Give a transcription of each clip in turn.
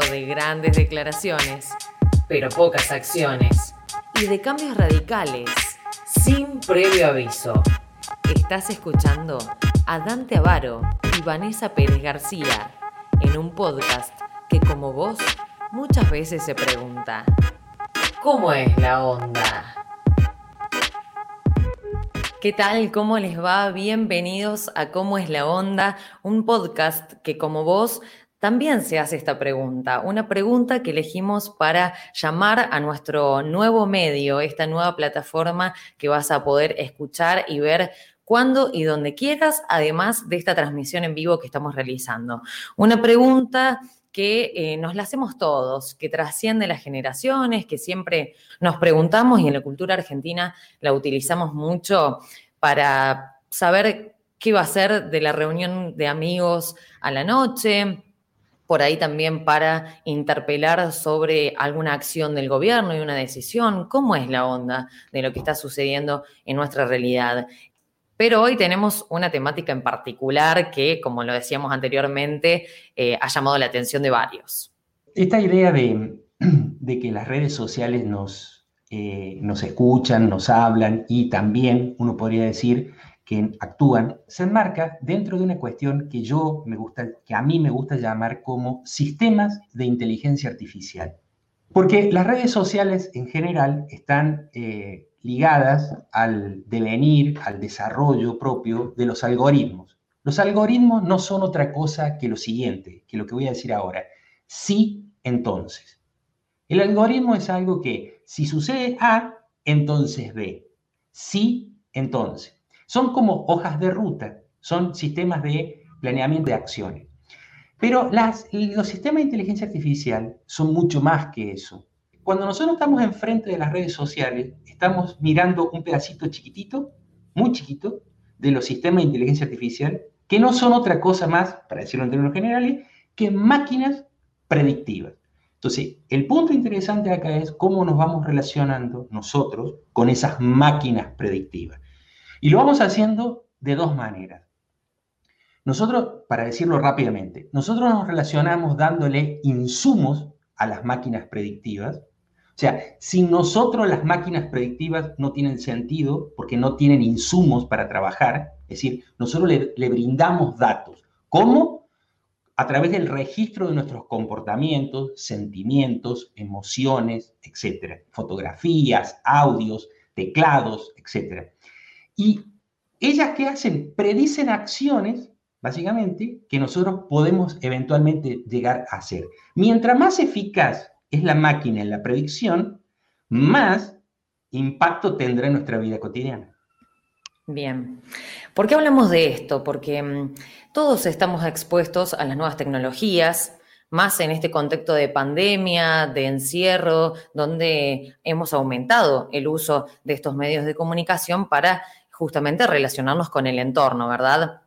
de grandes declaraciones, pero pocas acciones, y de cambios radicales, sin previo aviso. Estás escuchando a Dante Avaro y Vanessa Pérez García en un podcast que como vos muchas veces se pregunta, ¿cómo es la onda? ¿Qué tal? ¿Cómo les va? Bienvenidos a Cómo es la onda, un podcast que como vos también se hace esta pregunta, una pregunta que elegimos para llamar a nuestro nuevo medio, esta nueva plataforma que vas a poder escuchar y ver cuando y donde quieras, además de esta transmisión en vivo que estamos realizando. Una pregunta que eh, nos la hacemos todos, que trasciende las generaciones, que siempre nos preguntamos y en la cultura argentina la utilizamos mucho para saber qué va a ser de la reunión de amigos a la noche, por ahí también para interpelar sobre alguna acción del gobierno y una decisión, cómo es la onda de lo que está sucediendo en nuestra realidad. Pero hoy tenemos una temática en particular que, como lo decíamos anteriormente, eh, ha llamado la atención de varios. Esta idea de, que las redes sociales nos, eh, nos escuchan, nos hablan y también, uno podría decir, que actúan, se enmarca dentro de una cuestión que yo me gusta, que a mí me gusta llamar como sistemas de inteligencia artificial. Porque las redes sociales en general están eh, ligadas al devenir, al desarrollo propio de los algoritmos. Los algoritmos no son otra cosa que lo siguiente, que lo que voy a decir ahora. Sí, entonces. El algoritmo es algo que si sucede A, entonces B. Sí, entonces. Son como hojas de ruta, son sistemas de planeamiento de acciones. Pero los sistemas de inteligencia artificial son mucho más que eso. Cuando nosotros estamos enfrente de las redes sociales, estamos mirando un pedacito chiquitito, muy chiquito, de los sistemas de inteligencia artificial, que no son otra cosa más, para decirlo en términos generales, que máquinas predictivas. Entonces, el punto interesante acá es cómo nos vamos relacionando nosotros con esas máquinas predictivas. Y lo vamos haciendo de dos maneras. Nosotros, para decirlo rápidamente, nosotros nos relacionamos dándole insumos a las máquinas predictivas. O sea, sin nosotros las máquinas predictivas no tienen sentido porque no tienen insumos para trabajar. Es decir, nosotros le, le brindamos datos. ¿Cómo? A través del registro de nuestros comportamientos, sentimientos, emociones, etc. Fotografías, audios, teclados, etc. Y ellas qué hacen? Predicen acciones, básicamente, que nosotros podemos eventualmente llegar a hacer. Mientras más eficaz es la máquina en la predicción, más impacto tendrá en nuestra vida cotidiana. Bien. ¿Por qué hablamos de esto? Porque mm, todos estamos expuestos a las nuevas tecnologías, más en este contexto de pandemia, de encierro, donde hemos aumentado el uso de estos medios de comunicación para justamente relacionarnos con el entorno, ¿verdad?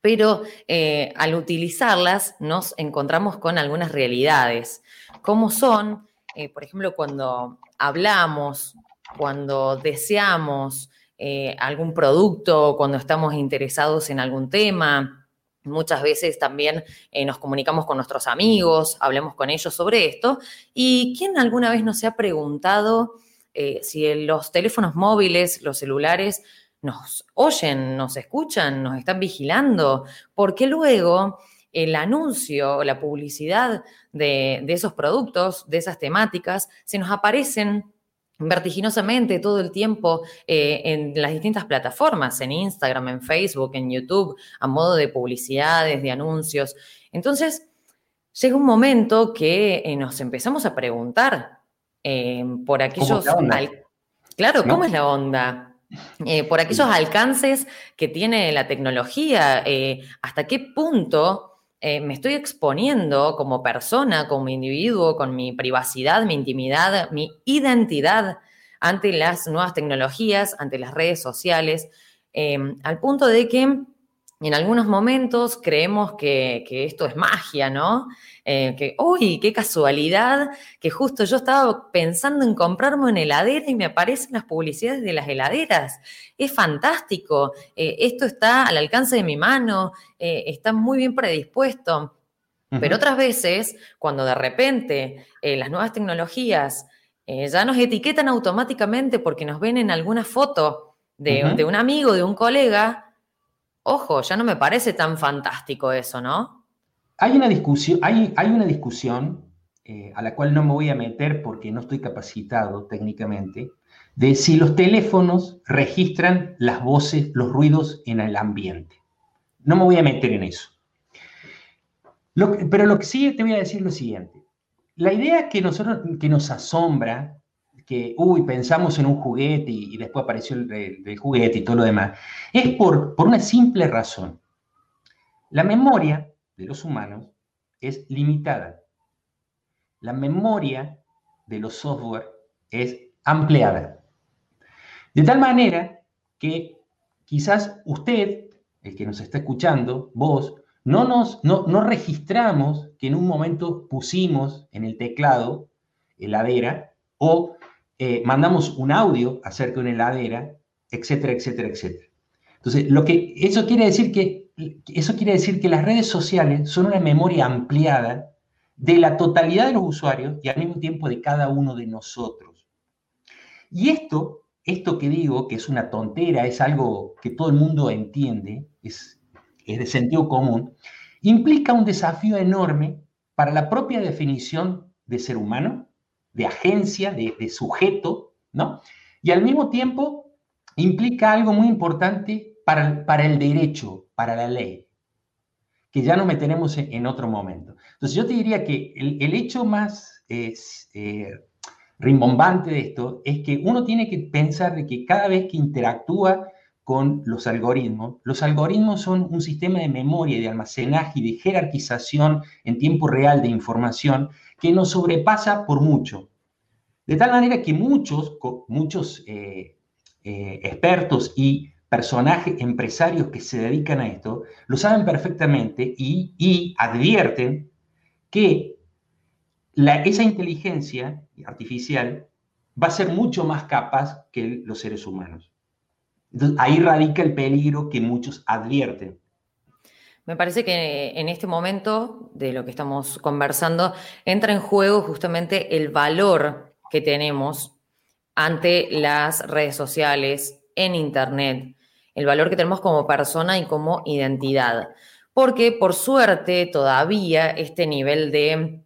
Pero eh, al utilizarlas nos encontramos con algunas realidades, como son, eh, por ejemplo, cuando hablamos, cuando deseamos eh, algún producto, cuando estamos interesados en algún tema, Muchas veces también nos comunicamos con nuestros amigos, hablemos con ellos sobre esto. ¿Y quién alguna vez nos ha preguntado si los teléfonos móviles, los celulares, nos oyen, nos escuchan, nos están vigilando, porque luego el anuncio o la publicidad de, esos productos, de esas temáticas, se nos aparecen vertiginosamente todo el tiempo eh, en las distintas plataformas, en Instagram, en Facebook, en YouTube, a modo de publicidades, de anuncios. Entonces, llega un momento que eh, nos empezamos a preguntar eh, por aquellos... claro, ¿cómo es la onda? Eh, por aquellos alcances que tiene la tecnología, eh, hasta qué punto eh, me estoy exponiendo como persona, como individuo, con mi privacidad, mi intimidad, mi identidad ante las nuevas tecnologías, ante las redes sociales, al punto de que en algunos momentos creemos que, esto es magia, ¿no? Eh, que, uy, qué casualidad, que justo yo estaba pensando en comprarme una heladera y me aparecen las publicidades de las heladeras. Es fantástico, eh, esto está al alcance de mi mano, eh, está muy bien predispuesto. Pero otras veces, cuando de repente las nuevas tecnologías ya nos etiquetan automáticamente porque nos ven en alguna foto de, de, un amigo, de un colega, ojo, ya no me parece tan fantástico eso, ¿no? Hay una discusión, hay, una discusión eh, a la cual no me voy a meter porque no estoy capacitado técnicamente, de si los teléfonos registran las voces, los ruidos en el ambiente. No me voy a meter en eso pero lo que sí te voy a decir lo siguiente. La idea que, nosotros, que nos asombra, que, uy, pensamos en un juguete y, después apareció el, juguete y todo lo demás, es por, por una simple razón. La memoria de los humanos es limitada. La memoria de los software es ampliada. De tal manera que quizás usted, el que nos está escuchando, vos, no, nos, no, registramos que en un momento pusimos en el teclado heladera o eh, mandamos un audio acerca de una heladera, etcétera, etcétera, etcétera. Entonces, lo que, eso, quiere decir que, eso quiere decir que las redes sociales son una memoria ampliada de la totalidad de los usuarios y al mismo tiempo de cada uno de nosotros. Y esto, esto que digo, que es una tontera, es algo que todo el mundo entiende, es, es de sentido común, implica un desafío enorme para la propia definición de ser humano, de agencia, de, sujeto, ¿no? Y al mismo tiempo implica algo muy importante para, para el derecho, para la ley, que ya nos meteremos en, otro momento. Entonces yo te diría que el, hecho más eh, rimbombante de esto es que uno tiene que pensar de que cada vez que interactúa con los algoritmos. Los algoritmos son un sistema de memoria, de almacenaje y de jerarquización en tiempo real de información que nos sobrepasa por mucho. De tal manera que muchos, muchos eh, eh, expertos y personajes, empresarios que se dedican a esto, lo saben perfectamente y, advierten que esa inteligencia artificial va a ser mucho más capaz que los seres humanos ahí radica el peligro que muchos advierten. Me parece que en este momento de lo que estamos conversando entra en juego justamente el valor que tenemos ante las redes sociales, en Internet, el valor que tenemos como persona y como identidad. Porque por suerte todavía este nivel de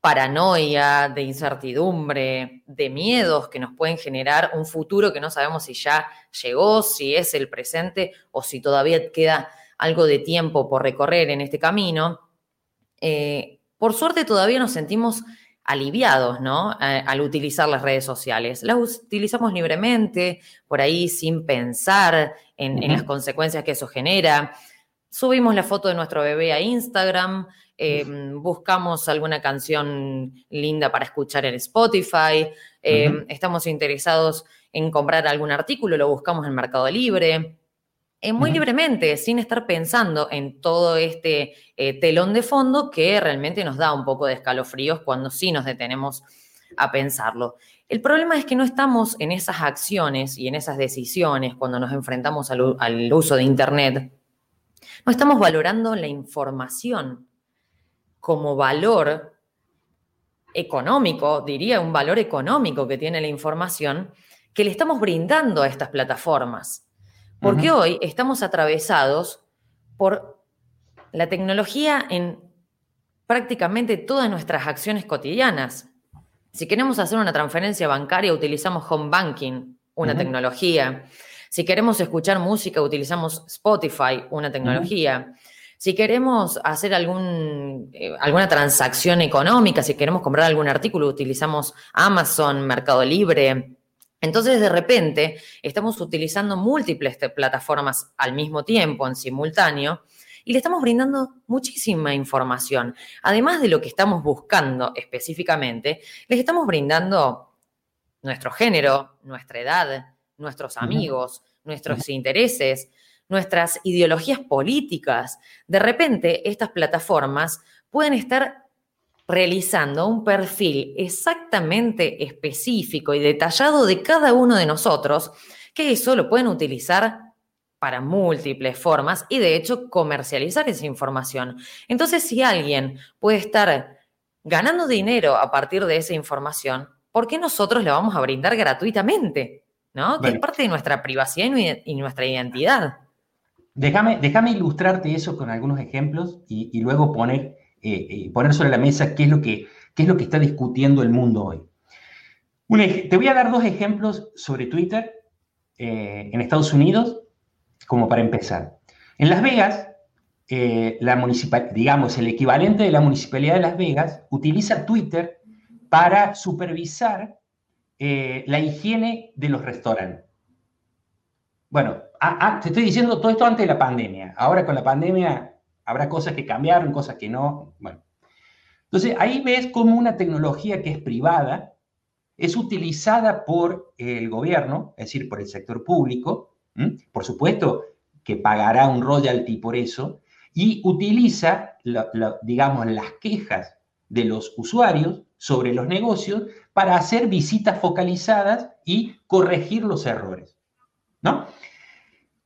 paranoia, de incertidumbre, de miedos que nos pueden generar un futuro que no sabemos si ya llegó, si es el presente o si todavía queda algo de tiempo por recorrer en este camino. Eh, por suerte todavía nos sentimos aliviados, ¿no? al utilizar las redes sociales. Las utilizamos libremente, por ahí sin pensar en, en las consecuencias que eso genera. Subimos la foto de nuestro bebé a Instagram, Em, buscamos alguna canción linda para escuchar en Spotify, em, estamos interesados en comprar algún artículo, lo buscamos en Mercado Libre. Eh, muy libremente, sin estar pensando en todo este eh, telón de fondo que realmente nos da un poco de escalofríos cuando sí nos detenemos a pensarlo. El problema es que no estamos en esas acciones y en esas decisiones cuando nos enfrentamos al uso de Internet, no estamos valorando la información como valor económico, diría un valor económico que tiene la información, que le estamos brindando a estas plataformas. Porque hoy estamos atravesados por la tecnología en prácticamente todas nuestras acciones cotidianas. Si queremos hacer una transferencia bancaria, utilizamos home banking, una tecnología. Si queremos escuchar música, utilizamos Spotify, una tecnología. Si queremos hacer algún, eh, alguna transacción económica, si queremos comprar algún artículo, utilizamos Amazon, Mercado Libre. Entonces, de repente, estamos utilizando múltiples plataformas al mismo tiempo, en simultáneo, y le estamos brindando muchísima información. Además de lo que estamos buscando específicamente, les estamos brindando nuestro género, nuestra edad, nuestros amigos, nuestros intereses, nuestras ideologías políticas. De repente, estas plataformas pueden estar realizando un perfil exactamente específico y detallado de cada uno de nosotros, que eso lo pueden utilizar para múltiples formas y de hecho comercializar esa información. Entonces, si alguien puede estar ganando dinero a partir de esa información, ¿por qué nosotros le vamos a brindar gratuitamente? ¿No? Que es parte de nuestra privacidad y nuestra identidad. Déjame, déjame ilustrarte eso con algunos ejemplos y, luego poner, eh, eh, poner sobre la mesa qué es, lo que, qué es lo que está discutiendo el mundo hoy. te voy a dar dos ejemplos sobre Twitter eh, en Estados Unidos, como para empezar. En Las Vegas, la municipal, digamos, el equivalente de la Municipalidad de Las Vegas utiliza Twitter para supervisar la higiene de los restaurantes. Bueno, te estoy diciendo todo esto antes de la pandemia. Ahora con la pandemia habrá cosas que cambiaron, cosas que no. Bueno. Entonces ahí ves cómo una tecnología que es privada es utilizada por el gobierno, es decir, por el sector público, por supuesto que pagará un royalty por eso, y utiliza, digamos, las quejas de los usuarios sobre los negocios para hacer visitas focalizadas y corregir los errores. ¿no?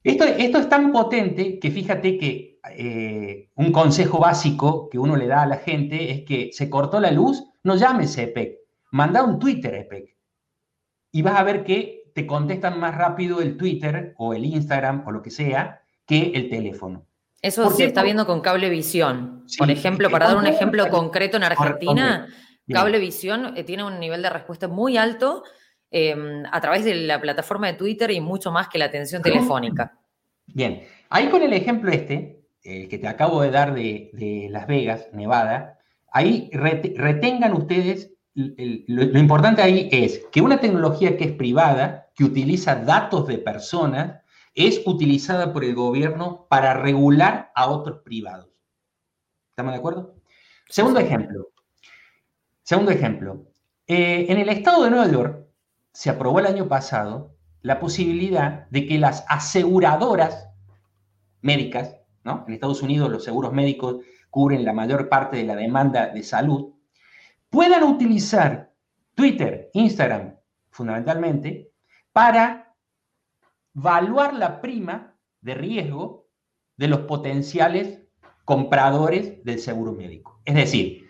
Esto, esto es tan potente que fíjate que eh, un consejo básico que uno le da a la gente es que se cortó la luz, no llames a EPEC, manda un Twitter a EPEC. Y vas a ver que te contestan más rápido el Twitter o el Instagram o lo que sea que el teléfono. Eso se está viendo con Cablevisión. Por ejemplo, para dar un ejemplo concreto en Argentina, Cablevisión eh, tiene un nivel de respuesta muy alto em, a través de la plataforma de Twitter y mucho más que la atención telefónica. Bien, ahí con el ejemplo este, el que te acabo de dar de, Las Vegas, Nevada, ahí retengan ustedes, lo, importante ahí es que una tecnología que es privada, que utiliza datos de personas, es utilizada por el gobierno para regular a otros privados. ¿Estamos de acuerdo? Segundo ejemplo, Segundo ejemplo, eh, en el estado de Nueva York se aprobó el año pasado la posibilidad de que las aseguradoras médicas, ¿no? En Estados Unidos los seguros médicos cubren la mayor parte de la demanda de salud, puedan utilizar Twitter, Instagram, fundamentalmente, para evaluar la prima de riesgo de los potenciales compradores del seguro médico. Es decir,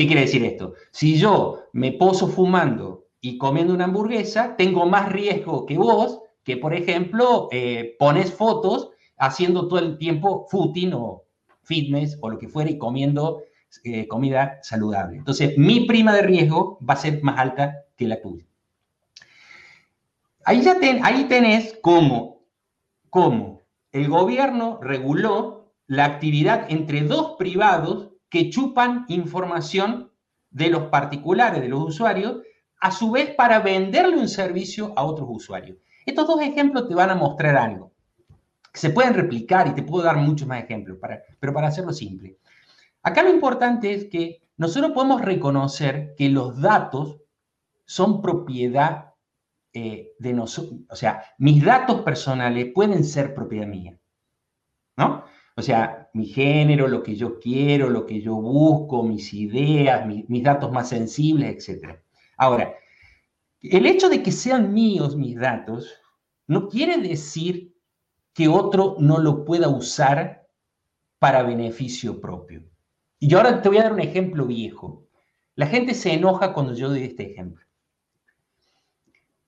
¿Qué quiere decir esto? Si yo me poso fumando y comiendo una hamburguesa, tengo más riesgo que vos, que por ejemplo eh, pones fotos haciendo todo el tiempo footing o fitness o lo que fuera y comiendo eh, comida saludable. Entonces, mi prima de riesgo va a ser más alta que la tuya. Ahí, ya ahí tenés cómo, cómo el gobierno reguló la actividad entre dos privados que chupan información de los particulares, de los usuarios, a su vez para venderle un servicio a otros usuarios. Estos dos ejemplos te van a mostrar algo. Se pueden replicar y te puedo dar muchos más ejemplos, para, pero para hacerlo simple. Acá lo importante es que nosotros podemos reconocer que los datos son propiedad eh, de nosotros, o sea, mis datos personales pueden ser propiedad mía, ¿no? O sea, mi género, lo que yo quiero, lo que yo busco, mis ideas, mis datos más sensibles, etc. Ahora, el hecho de que sean míos mis datos no quiere decir que otro no lo pueda usar para beneficio propio. Y yo ahora te voy a dar un ejemplo viejo. La gente se enoja cuando yo doy este ejemplo.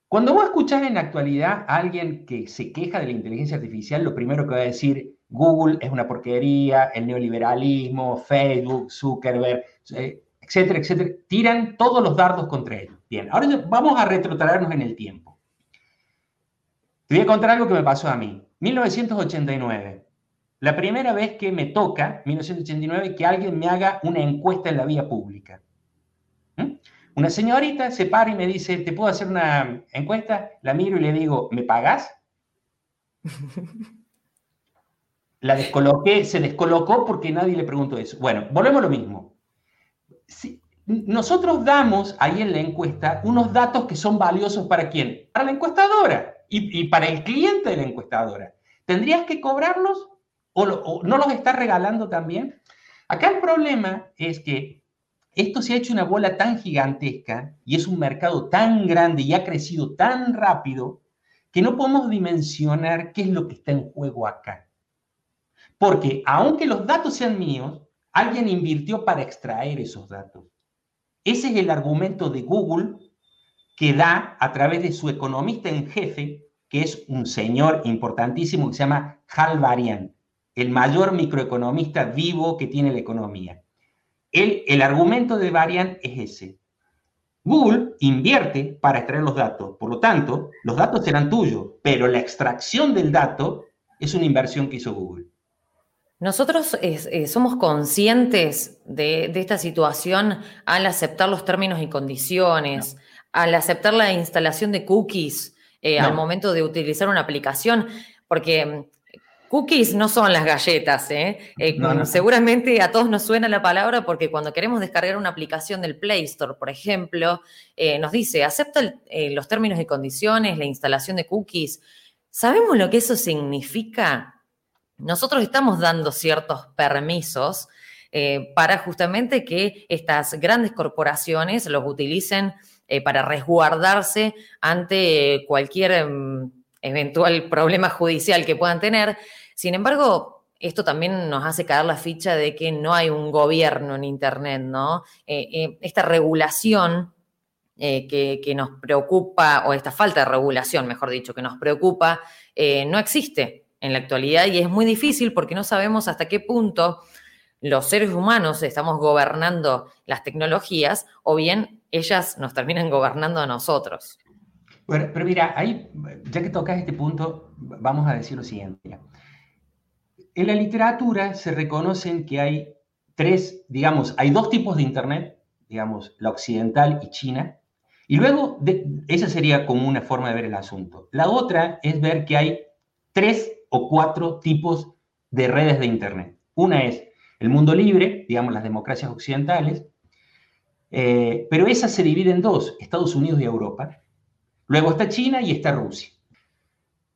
Cuando vos escuchás en la actualidad a alguien que se queja de la inteligencia artificial, lo primero que va a decir, Google es una porquería, el neoliberalismo, Facebook, Zuckerberg, eh, etcétera, etcétera, tiran todos los dardos contra ellos. Bien, ahora vamos a retrotraernos en el tiempo. Te voy a contar algo que me pasó a mí. 1989. La primera vez que me toca, 1989, que alguien me haga una encuesta en la vía pública. ¿Mm? Una señorita se para y me dice, ¿te puedo hacer una encuesta? La miro y le digo, ¿me pagas? la descoloqué, se descolocó porque nadie le preguntó eso. Bueno, volvemos a lo mismo. Nosotros damos ahí en la encuesta unos datos que son valiosos para quién? Para la encuestadora y, para el cliente de la encuestadora. ¿Tendrías que cobrarlos o, o no los estás regalando también? Acá el problema es que esto se ha hecho una bola tan gigantesca y es un mercado tan grande y ha crecido tan rápido que no podemos dimensionar qué es lo que está en juego acá. Porque aunque los datos sean míos, alguien invirtió para extraer esos datos. Ese es el argumento de Google que da a través de su economista en jefe, que es un señor importantísimo que se llama Hal Varian, el mayor microeconomista vivo que tiene la economía. El, el argumento de Varian es ese. Google invierte para extraer los datos, por lo tanto, los datos serán tuyos, pero la extracción del dato es una inversión que hizo Google. Nosotros eh, somos conscientes de, esta situación al aceptar los términos y condiciones, al aceptar la instalación de cookies eh, al momento de utilizar una aplicación, porque mm, cookies no son las galletas. ¿eh? Seguramente a todos nos suena la palabra porque cuando queremos descargar una aplicación del Play Store, por ejemplo, nos dice, acepta los términos y condiciones, la instalación de cookies. ¿Sabemos lo que eso significa? Nosotros estamos dando ciertos permisos eh, para justamente que estas grandes corporaciones los utilicen eh, para resguardarse ante cualquier em, eventual problema judicial que puedan tener. Sin embargo, esto también nos hace caer la ficha de que no hay un gobierno en Internet, ¿no? Eh, esta regulación que, nos preocupa, o esta falta de regulación, mejor dicho, que nos preocupa, no existe en la actualidad y es muy difícil porque no sabemos hasta qué punto los seres humanos estamos gobernando las tecnologías o bien ellas nos terminan gobernando a nosotros. Bueno, pero mira, ahí, ya que tocas este punto, vamos a decir lo siguiente. En la literatura se reconocen que hay tres, digamos, hay dos tipos de Internet, digamos, la occidental y China, y luego, esa sería como una forma de ver el asunto. La otra es ver que hay tres o cuatro tipos de redes de Internet. Una es el mundo libre, digamos las democracias occidentales, eh, pero esa se divide en dos, Estados Unidos y Europa. Luego está China y está Rusia.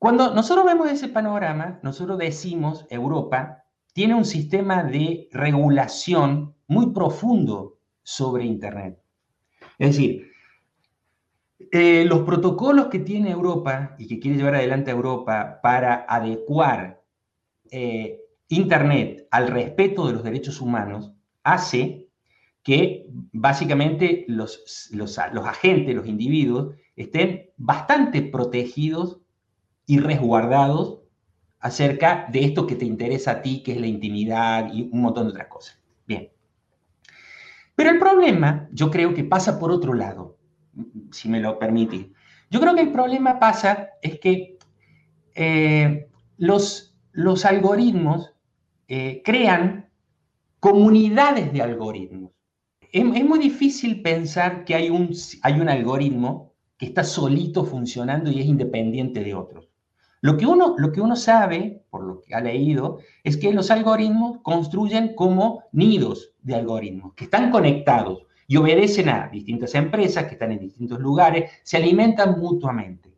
Cuando nosotros vemos ese panorama, nosotros decimos, Europa tiene un sistema de regulación muy profundo sobre Internet. Es decir, eh, los protocolos que tiene Europa y que quiere llevar adelante Europa para adecuar eh, Internet al respeto de los derechos humanos hace que básicamente los, los, agentes, los individuos, estén bastante protegidos y resguardados acerca de esto que te interesa a ti, que es la intimidad y un montón de otras cosas. Bien. Pero el problema, yo creo que pasa por otro lado si me lo permite. Yo creo que el problema pasa es que eh, los, los algoritmos eh, crean comunidades de algoritmos. Es, muy difícil pensar que hay un, hay un algoritmo que está solito funcionando y es independiente de otros. Lo que, uno, lo que uno sabe, por lo que ha leído, es que los algoritmos construyen como nidos de algoritmos, que están conectados y obedecen a distintas empresas que están en distintos lugares, se alimentan mutuamente.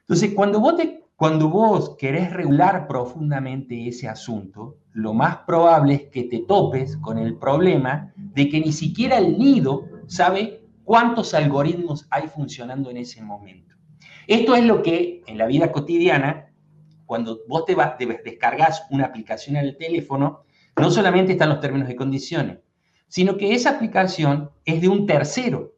Entonces, cuando vos, cuando vos querés regular profundamente ese asunto, lo más probable es que te topes con el problema de que ni siquiera el nido sabe cuántos algoritmos hay funcionando en ese momento. Esto es lo que en la vida cotidiana, cuando vos te, vas, descargas una aplicación en el teléfono, no solamente están los términos y condiciones, sino que esa aplicación es de un tercero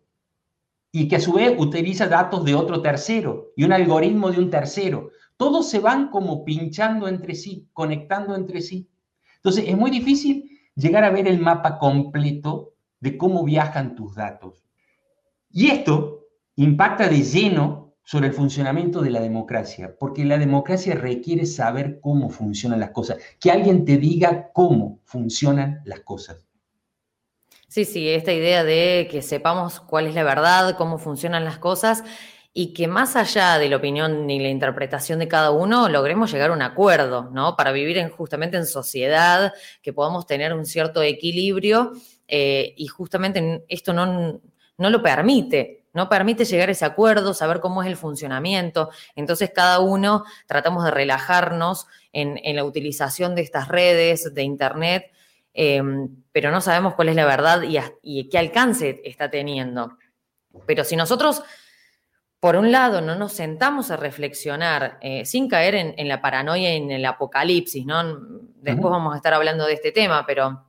y que a su vez utiliza datos de otro tercero y un algoritmo de un tercero. Todos se van como pinchando entre sí, conectando entre sí. Entonces es muy difícil llegar a ver el mapa completo de cómo viajan tus datos. Y esto impacta de lleno sobre el funcionamiento de la democracia, porque la democracia requiere saber cómo funcionan las cosas, que alguien te diga cómo funcionan las cosas. Sí, sí, esta idea de que sepamos cuál es la verdad, cómo funcionan las cosas y que más allá de la opinión ni la interpretación de cada uno, logremos llegar a un acuerdo, ¿no? Para vivir en, justamente en sociedad, que podamos tener un cierto equilibrio eh, y justamente esto no, no lo permite, no permite llegar a ese acuerdo, saber cómo es el funcionamiento. Entonces cada uno tratamos de relajarnos en la utilización de estas redes, de Internet, Em, pero no sabemos cuál es la verdad y, qué alcance está teniendo. Pero si nosotros por un lado, no nos sentamos a reflexionar eh, sin caer en, la paranoia y en el apocalipsis, ¿no? Después vamos a estar hablando de este tema, pero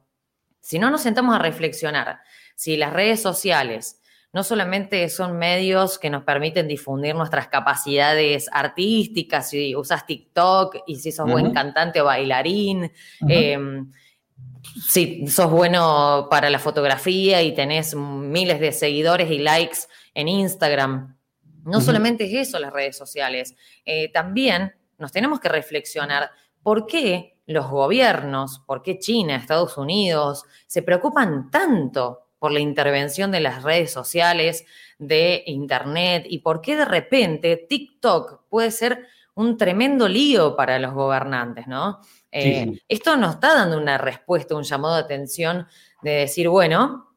si no nos sentamos a reflexionar, si las redes sociales no solamente son medios que nos permiten difundir nuestras capacidades artísticas, si usas TikTok y si sos buen cantante o bailarín, si sos bueno para la fotografía y tenés miles de seguidores y likes en Instagram, no solamente es eso las redes sociales, eh, también nos tenemos que reflexionar por qué los gobiernos, por qué China, Estados Unidos, se preocupan tanto por la intervención de las redes sociales, de Internet, y por qué de repente TikTok puede ser un tremendo lío para los gobernantes, ¿no? Eh, esto nos está dando una respuesta, un llamado de atención de decir, bueno,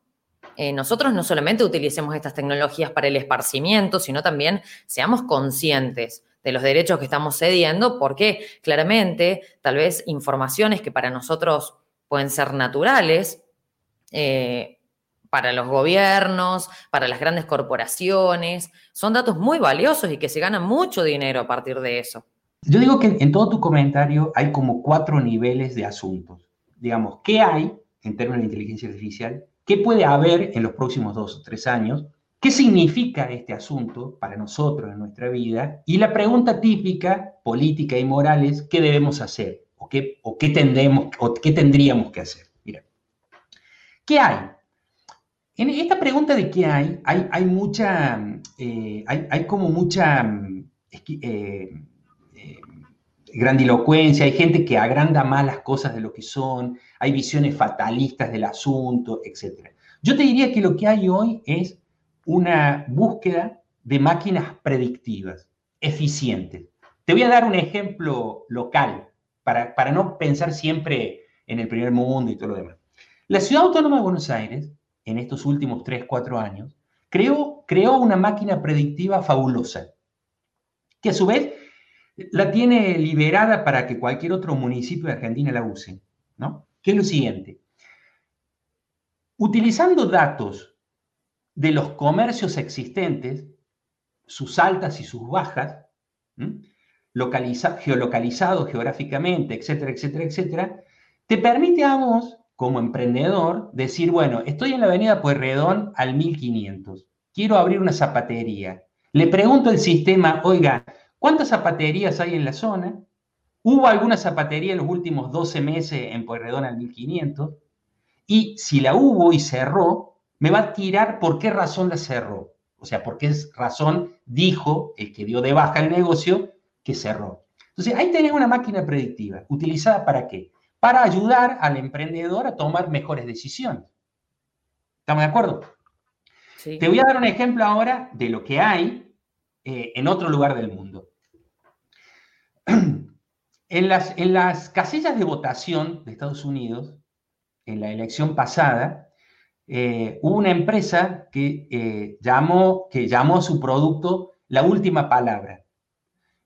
eh, nosotros no solamente utilicemos estas tecnologías para el esparcimiento, sino también seamos conscientes de los derechos que estamos cediendo, porque claramente tal vez informaciones que para nosotros pueden ser naturales, eh, para los gobiernos, para las grandes corporaciones, son datos muy valiosos y que se ganan mucho dinero a partir de eso. Yo digo que en todo tu comentario hay como cuatro niveles de asuntos. Digamos, ¿qué hay en términos de inteligencia artificial? ¿Qué puede haber en los próximos dos o tres años? ¿Qué significa este asunto para nosotros en nuestra vida? Y la pregunta típica, política y moral, es ¿qué debemos hacer? ¿O qué, o qué, tendremos, o qué tendríamos que hacer? Mira, ¿qué hay? En esta pregunta de qué hay, hay, mucha, eh, hay, como mucha eh, eh, grandilocuencia, hay gente que agranda más las cosas de lo que son, hay visiones fatalistas del asunto, etc. Yo te diría que lo que hay hoy es una búsqueda de máquinas predictivas, eficientes. Te voy a dar un ejemplo local para, para no pensar siempre en el primer mundo y todo lo demás. La Ciudad Autónoma de Buenos Aires, en estos últimos 3, 4 años, creó, creó una máquina predictiva fabulosa, que a su vez la tiene liberada para que cualquier otro municipio de Argentina la use, ¿no? que es lo siguiente. Utilizando datos de los comercios existentes, sus altas y sus bajas, geolocalizados geográficamente, etcétera, etcétera, etcétera, te permite a vos, como emprendedor, decir, bueno, estoy en la avenida Pueyrredón al 1500, quiero abrir una zapatería. Le pregunto al sistema, oiga, ¿cuántas zapaterías hay en la zona? Hubo alguna zapatería en los últimos 12 meses en Pueyrredón al 1500 y si la hubo y cerró, me va a tirar por qué razón la cerró. O sea, por qué razón dijo el que dio de baja el negocio que cerró. Entonces, ahí tenés una máquina predictiva. ¿Utilizada para qué? Para ayudar al emprendedor a tomar mejores decisiones. ¿Estamos de acuerdo? Te voy a dar un ejemplo ahora de lo que hay eh, en otro lugar del mundo. En las, en las casillas de votación de Estados Unidos, en la elección pasada, eh, hubo una empresa que, eh, llamó, que llamó a su producto la última palabra.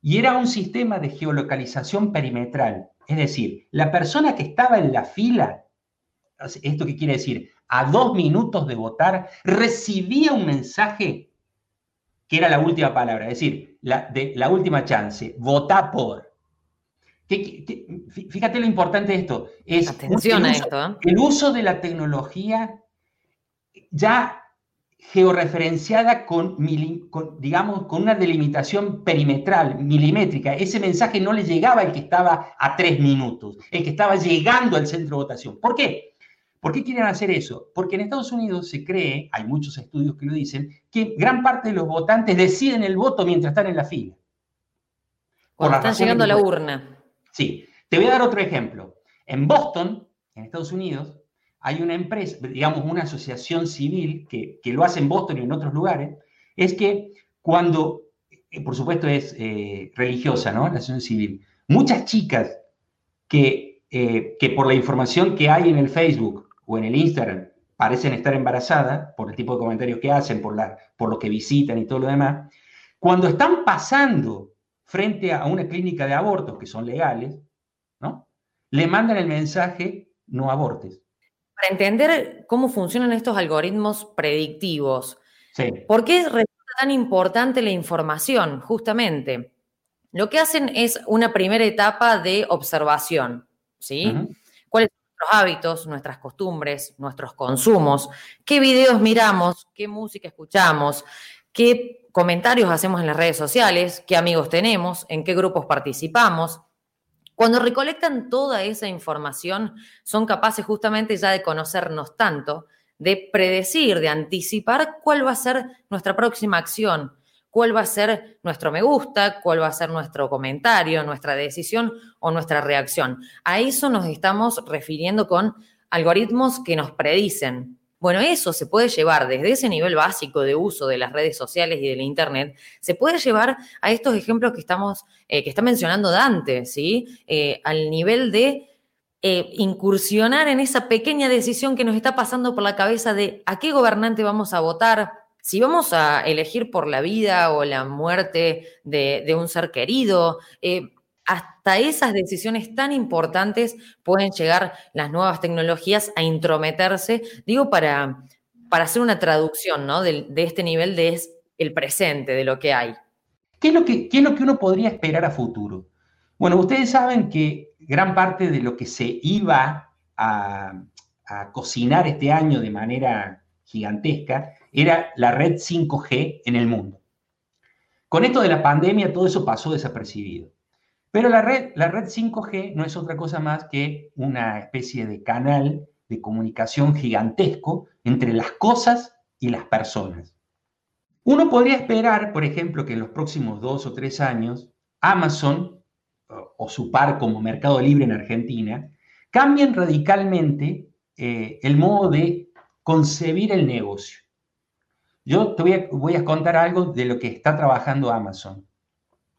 Y era un sistema de geolocalización perimetral. Es decir, la persona que estaba en la fila, ¿esto qué quiere decir? A dos minutos de votar, recibía un mensaje que era la última palabra, es decir, la, de, la última chance, vota por fíjate lo importante de esto. Es Atención a esto. ¿eh? El uso de la tecnología ya georreferenciada con, digamos, con una delimitación perimetral, milimétrica. Ese mensaje no le llegaba al que estaba a tres minutos, el que estaba llegando al centro de votación. ¿Por qué? ¿Por qué quieren hacer eso? Porque en Estados Unidos se cree, hay muchos estudios que lo dicen, que gran parte de los votantes deciden el voto mientras están en la fila. Cuando están llegando a la urna. Sí, te voy a dar otro ejemplo. En Boston, en Estados Unidos, hay una empresa, digamos una asociación civil que, lo hace en Boston y en otros lugares, es que cuando, eh, por supuesto es eh, religiosa, ¿no? La asociación civil, muchas chicas que, eh, que por la información que hay en el Facebook o en el Instagram parecen estar embarazadas, por el tipo de comentarios que hacen, por, la, por lo que visitan y todo lo demás, cuando están pasando frente a una clínica de abortos que son legales, ¿no? Le mandan el mensaje, no abortes. Para entender cómo funcionan estos algoritmos predictivos, ¿por qué resulta tan importante la información, justamente. Lo que hacen es una primera etapa de observación, ¿sí? ¿Cuáles son nuestros hábitos, nuestras costumbres, nuestros consumos? ¿Qué videos miramos? ¿Qué música escuchamos? ¿Qué comentarios hacemos en las redes sociales? ¿Qué amigos tenemos? ¿En qué grupos participamos? Cuando recolectan toda esa información, son capaces justamente ya de conocernos tanto, de predecir, de anticipar cuál va a ser nuestra próxima acción, cuál va a ser nuestro me gusta, cuál va a ser nuestro comentario, nuestra decisión o nuestra reacción. A eso nos estamos refiriendo con algoritmos que nos predicen. Bueno, eso se puede llevar desde ese nivel básico de uso de las redes sociales y del Internet, se puede llevar a estos ejemplos que, estamos, eh, que está mencionando Dante, ¿sí? Eh, al nivel de eh, incursionar en esa pequeña decisión que nos está pasando por la cabeza de a qué gobernante vamos a votar, si vamos a elegir por la vida o la muerte de, un ser querido, hasta esas decisiones tan importantes pueden llegar las nuevas tecnologías a intrometerse, digo, para, para hacer una traducción ¿no? de, este nivel de el presente, de lo que hay. ¿Qué es lo que, es uno podría esperar a futuro? Bueno, ustedes saben que gran parte de lo que se iba a cocinar este año de manera gigantesca era la red 5G en el mundo. Con esto de la pandemia todo eso pasó desapercibido. Pero la red, la red 5G no es otra cosa más que una especie de canal de comunicación gigantesco entre las cosas y las personas. Uno podría esperar, por ejemplo, que en los próximos dos o tres años Amazon o su par como Mercado Libre en Argentina cambien radicalmente eh, el modo de concebir el negocio. Yo te voy a, contar algo de lo que está trabajando Amazon.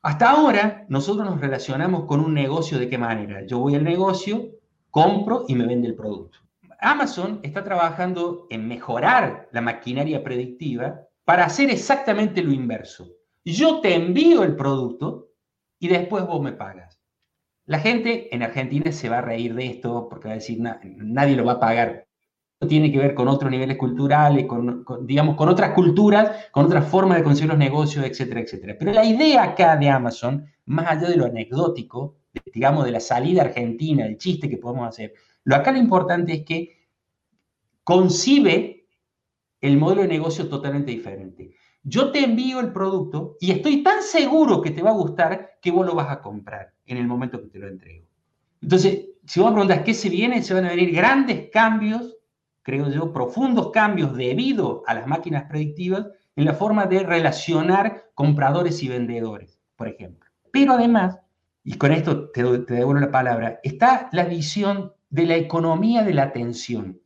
Hasta ahora nosotros nos relacionamos con un negocio de qué manera. Yo voy al negocio, compro y me vende el producto. Amazon está trabajando en mejorar la maquinaria predictiva para hacer exactamente lo inverso. Yo te envío el producto y después vos me pagas. La gente en Argentina se va a reír de esto porque va a decir, nadie lo va a pagar tiene que ver con otros niveles culturales, con, digamos, con otras culturas, con otras formas de conseguir los negocios, etcétera, etcétera. Pero la idea acá de Amazon, más allá de lo anecdótico, digamos, de la salida argentina, el chiste que podemos hacer, lo acá lo importante es que concibe el modelo de negocio totalmente diferente. Yo te envío el producto y estoy tan seguro que te va a gustar que vos lo vas a comprar en el momento que te lo entrego. Entonces, si vos me preguntas qué se viene, se van a venir grandes cambios creo yo, profundos cambios debido a las máquinas predictivas en la forma de relacionar compradores y vendedores, por ejemplo. Pero además, y con esto te, devuelvo la palabra, está la visión de la economía de la atención.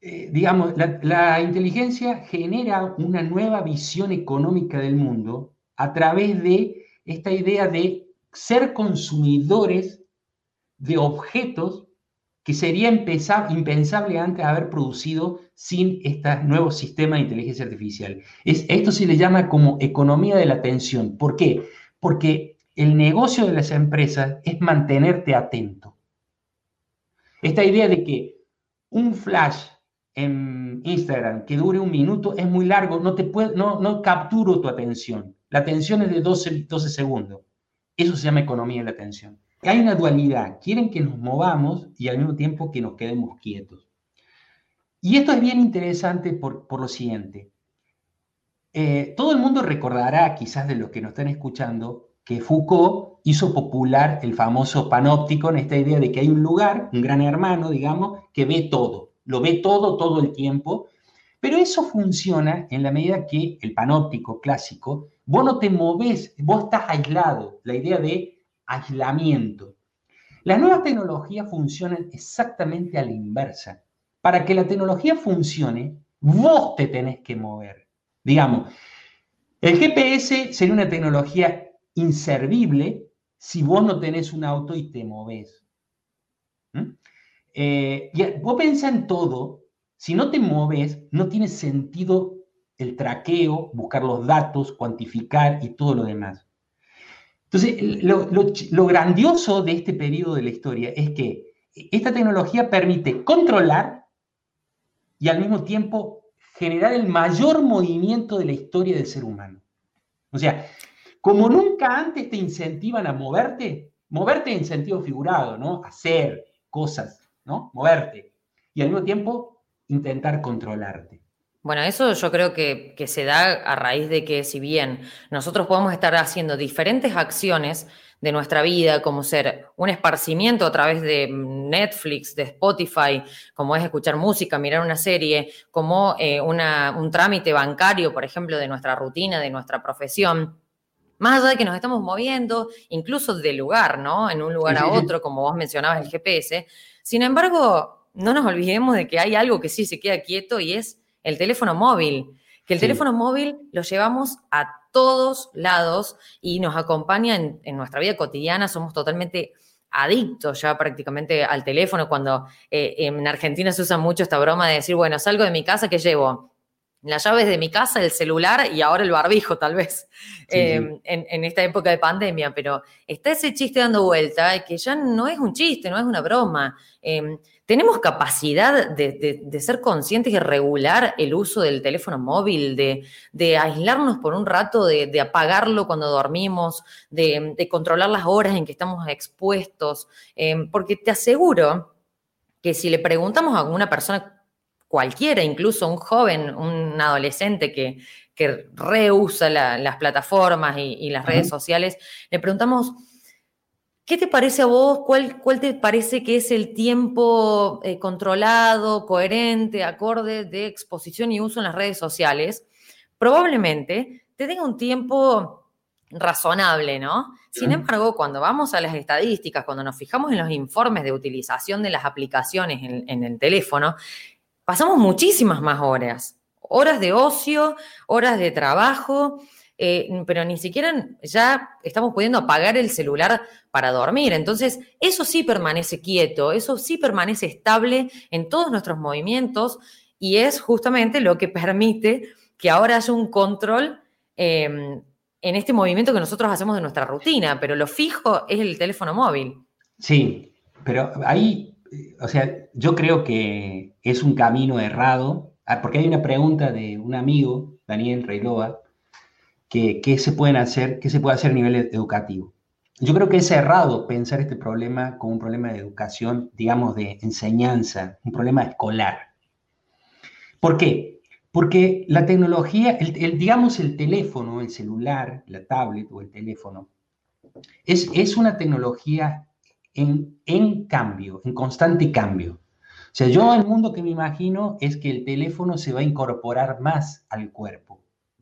Eh, digamos, la, la inteligencia genera una nueva visión económica del mundo a través de esta idea de ser consumidores de objetos que sería impensable antes haber producido sin este nuevo sistema de inteligencia artificial. Es, esto se le llama como economía de la atención. ¿Por qué? Porque el negocio de las empresas es mantenerte atento. Esta idea de que un flash en Instagram que dure un minuto es muy largo, no, te puede, no, no capturo tu atención. La atención es de 12, 12 segundos. Eso se llama economía de la atención. Hay una dualidad, quieren que nos movamos y al mismo tiempo que nos quedemos quietos. Y esto es bien interesante por, lo siguiente. Eh, todo el mundo recordará, quizás de los que nos están escuchando, que Foucault hizo popular el famoso panóptico en esta idea de que hay un lugar, un gran hermano, digamos, que ve todo, lo ve todo todo el tiempo, pero eso funciona en la medida que el panóptico clásico, vos no te moves, vos estás aislado, la idea de aislamiento. Las nuevas tecnologías funcionan exactamente a la inversa. Para que la tecnología funcione, vos te tenés que mover. Digamos, el GPS sería una tecnología inservible si vos no tenés un auto y te movés. ¿Mm? Eh, vos pensás en todo, si no te mueves, no tiene sentido el traqueo, buscar los datos, cuantificar y todo lo demás. Entonces, lo, grandioso de este periodo de la historia es que esta tecnología permite controlar y al mismo tiempo generar el mayor movimiento de la historia del ser humano. O sea, como nunca antes te incentivan a moverte, moverte en sentido figurado, ¿no? Hacer cosas, ¿no? Moverte. Y al mismo tiempo intentar controlarte. Bueno, eso yo creo que, que, se da a raíz de que si bien nosotros podemos estar haciendo diferentes acciones de nuestra vida, como ser un esparcimiento a través de Netflix, de Spotify, como es escuchar música, mirar una serie, como eh, una, un trámite bancario, por ejemplo, de nuestra rutina, de nuestra profesión, más allá de que nos estamos moviendo, incluso de lugar, ¿no? En un lugar a otro, como vos mencionabas el GPS. Sin embargo, no nos olvidemos de que hay algo que sí se queda quieto y es el teléfono móvil. Que el teléfono móvil lo llevamos a todos lados y nos acompaña en, nuestra vida cotidiana. Somos totalmente adictos ya prácticamente al teléfono. Cuando eh, en Argentina se usa mucho esta broma de decir, bueno, salgo de mi casa, ¿qué llevo? Las llaves de mi casa, el celular y ahora el barbijo, tal vez, em, En, esta época de pandemia. Pero está ese chiste dando vuelta que ya no es un chiste, no es una broma. Em, tenemos capacidad de, ser conscientes y regular el uso del teléfono móvil, de, aislarnos por un rato, de, apagarlo cuando dormimos, de, controlar las horas en que estamos expuestos. Em, porque te aseguro que si le preguntamos a alguna persona cualquiera, incluso un joven, un adolescente que, que reusa las plataformas y, las redes sociales, le preguntamos, ¿qué te parece a vos? ¿Cuál, cuál te parece que es el tiempo eh, controlado, coherente, acorde de exposición y uso en las redes sociales? Probablemente te tenga un tiempo razonable, ¿no? Sin embargo, cuando vamos a las estadísticas, cuando nos fijamos en los informes de utilización de las aplicaciones en el teléfono, pasamos muchísimas más horas, horas de ocio, horas de trabajo, eh, pero ni siquiera ya estamos pudiendo apagar el celular para dormir. Entonces, eso sí permanece quieto, eso sí permanece estable en todos nuestros movimientos y es justamente lo que permite que ahora haya un control em, en este movimiento que nosotros hacemos de nuestra rutina, pero lo fijo es el teléfono móvil. Sí, pero ahí o sea, yo creo que es un camino errado, ah, porque hay una pregunta de un amigo, Daniel Reiloa, que qué se pueden hacer, qué se puede hacer a nivel educativo. Yo creo que es errado pensar este problema como un problema de educación, digamos, de enseñanza, un problema escolar. ¿Por qué? Porque la tecnología, el, digamos el teléfono, el celular, la tablet o el teléfono, es, es una tecnología en, cambio, en constante cambio. O sea, yo el mundo que me imagino es que el teléfono se va a incorporar más al cuerpo.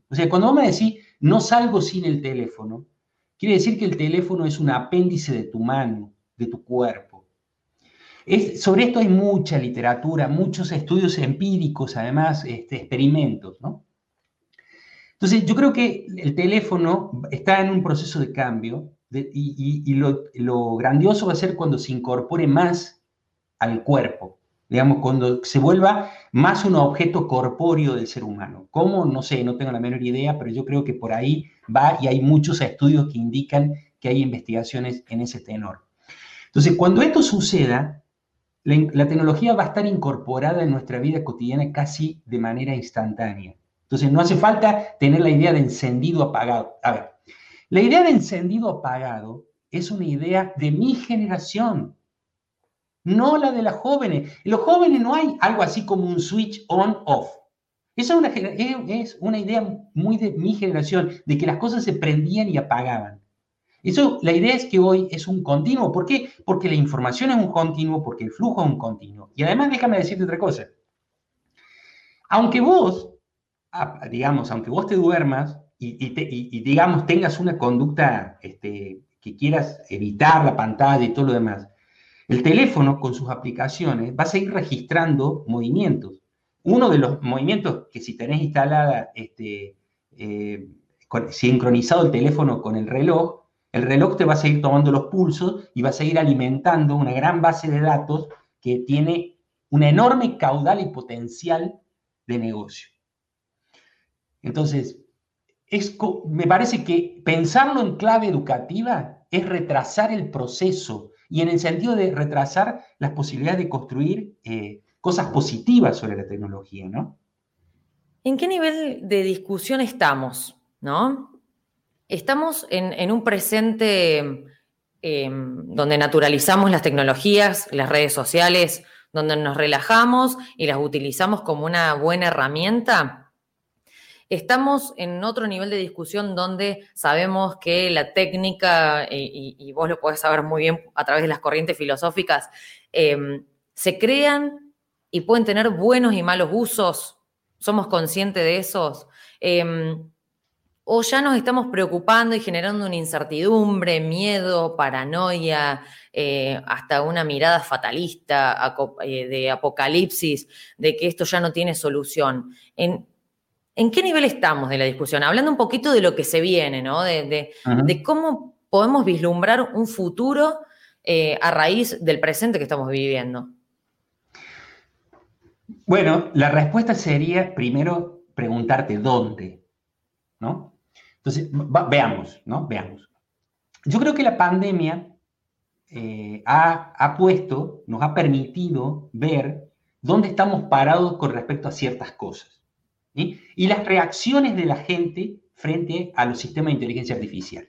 O sea, cuando vos me decís, no salgo sin el teléfono, quiere decir que el teléfono es un apéndice de tu mano, de tu cuerpo. Es, sobre esto hay mucha literatura, muchos estudios empíricos, además, este, experimentos, ¿no? Entonces, yo creo que el teléfono está en un proceso de cambio y, lo, grandioso va a ser cuando se incorpore más al cuerpo, digamos, cuando se vuelva más un objeto corpóreo del ser humano. ¿Cómo? No sé, no tengo la menor idea, pero yo creo que por ahí va y hay muchos estudios que indican que hay investigaciones en ese tenor. Entonces, cuando esto suceda, la, tecnología va a estar incorporada en nuestra vida cotidiana casi de manera instantánea. Entonces, no hace falta tener la idea de encendido apagado. A ver, la idea de encendido apagado es una idea de mi generación, no la de las jóvenes. En los jóvenes no hay algo así como un switch on-off. Esa es una, es una idea muy de mi generación, de que las cosas se prendían y apagaban. Eso, la idea es que hoy es un continuo. ¿Por qué? Porque la información es un continuo, porque el flujo es un continuo. Y además, déjame decirte otra cosa. Aunque vos, ah, digamos, aunque vos te duermas, y, digamos, tengas una conducta este, que quieras evitar la pantalla y todo lo demás, el teléfono con sus aplicaciones va a seguir registrando movimientos. Uno de los movimientos que si tenés instalada, este, eh, sincronizado el teléfono con el reloj, el reloj te va a seguir tomando los pulsos y va a seguir alimentando una gran base de datos que tiene una enorme caudal y potencial de negocio. Entonces, me parece que pensarlo en clave educativa es retrasar el proceso y en el sentido de retrasar las posibilidades de construir eh, cosas positivas sobre la tecnología, ¿no? ¿En qué nivel de discusión estamos? ¿No? Estamos en, un presente em, donde naturalizamos las tecnologías, las redes sociales, donde nos relajamos y las utilizamos como una buena herramienta. Estamos en otro nivel de discusión donde sabemos que la técnica, y, vos lo podés saber muy bien a través de las corrientes filosóficas, em, se crean y pueden tener buenos y malos usos ¿Somos conscientes de esos? Em, ¿O ya nos estamos preocupando y generando una incertidumbre, miedo, paranoia, eh, hasta una mirada fatalista eh, de apocalipsis, de que esto ya no tiene solución? ¿En, qué nivel estamos de la discusión? Hablando un poquito de lo que se viene, ¿no? De, cómo podemos vislumbrar un futuro eh, a raíz del presente que estamos viviendo. Bueno, la respuesta sería primero preguntarte dónde, ¿no? Entonces, veamos, ¿no? Veamos. Yo creo que la pandemia eh, ha, puesto, nos ha permitido ver dónde estamos parados con respecto a ciertas cosas. Y las reacciones de la gente frente a los sistemas de inteligencia artificial.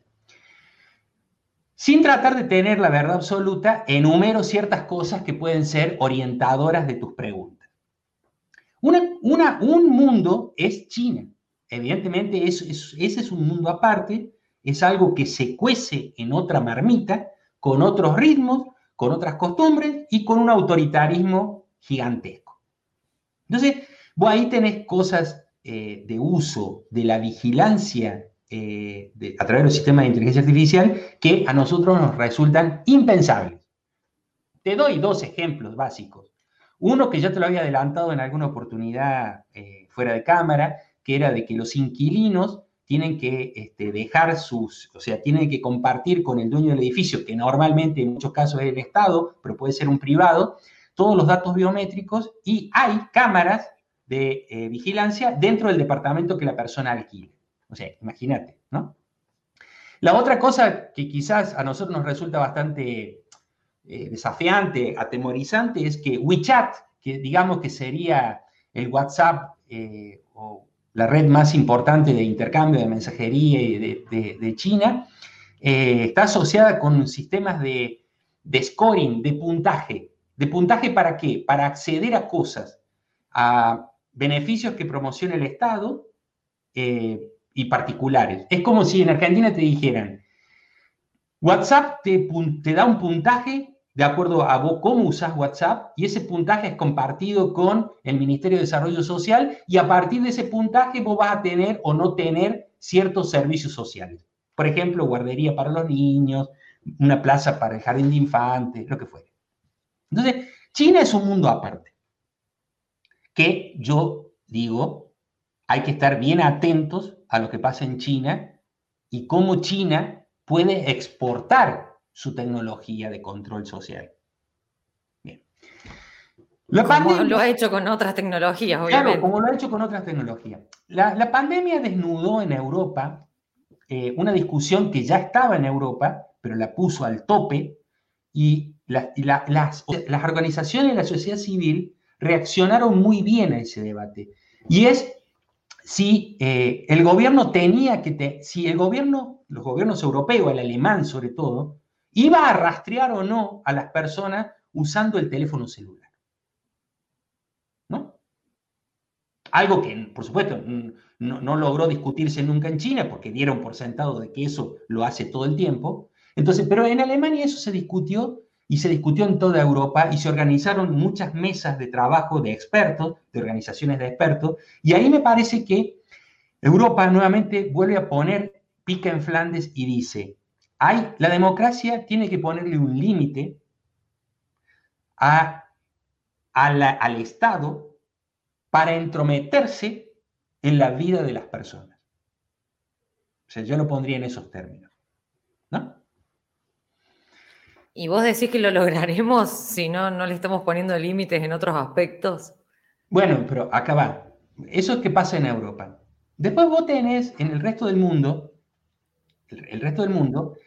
Sin tratar de tener la verdad absoluta, enumero ciertas cosas que pueden ser orientadoras de tus preguntas un mundo es China. Evidentemente, ese es un mundo aparte, es algo que se cuece en otra marmita, con otros ritmos, con otras costumbres y con un autoritarismo gigantesco. Entonces, vos ahí tenés cosas eh, de uso de la vigilancia eh, a través de los sistemas de inteligencia artificial que a nosotros nos resultan impensables. Te doy dos ejemplos básicos. Uno que ya te lo había adelantado en alguna oportunidad eh, fuera de cámara, que era de que los inquilinos tienen que este, dejar sus, o sea, tienen que compartir con el dueño del edificio, que normalmente en muchos casos es el Estado, pero puede ser un privado, todos los datos biométricos y hay cámaras de eh, vigilancia dentro del departamento que la persona alquile. O sea, imagínate, ¿no? La otra cosa que quizás a nosotros nos resulta bastante eh, desafiante, atemorizante, es que WeChat, que digamos que sería el WhatsApp eh, o la red más importante de intercambio de mensajería de, China, está asociada con sistemas de, de scoring, de puntaje. ¿De puntaje para qué? Para acceder a cosas, a beneficios que promociona el Estado y particulares. Es como si en Argentina te dijeran, WhatsApp te, te, da un puntaje de acuerdo a vos cómo usás WhatsApp y ese puntaje es compartido con el Ministerio de Desarrollo Social y a partir de ese puntaje vos vas a tener o no tener ciertos servicios sociales. Por ejemplo, guardería para los niños, una plaza para el jardín de infantes, lo que fuera. Entonces, China es un mundo aparte, que yo digo, hay que estar bien atentos a lo que pasa en China y cómo China puede exportar su tecnología de control social. Bien. como lo ha hecho con otras tecnologías, obviamente. Claro, como lo ha hecho con otras tecnologías. La, pandemia desnudó en Europa eh, una discusión que ya estaba en Europa, pero la puso al tope, y, las, las, organizaciones de la sociedad civil reaccionaron muy bien a ese debate. Y es si eh, el gobierno tenía que, si el gobierno, los gobiernos europeos, el alemán sobre todo, iba a rastrear o no a las personas usando el teléfono celular. ¿No? Algo que, por supuesto, no, logró discutirse nunca en China porque dieron por sentado de que eso lo hace todo el tiempo. Entonces, pero en Alemania eso se discutió y se discutió en toda Europa y se organizaron muchas mesas de trabajo de expertos, de organizaciones de expertos, y ahí me parece que Europa nuevamente vuelve a poner pica en Flandes y dice, la democracia tiene que ponerle un límite al Estado para entrometerse en la vida de las personas. O sea, yo lo pondría en esos términos. ¿No? ¿Y vos decís que lo lograremos si no, no le estamos poniendo límites en otros aspectos? Bueno, pero acá va. Eso es que pasa en Europa. Después vos tenés en el resto del mundo, el resto del mundo,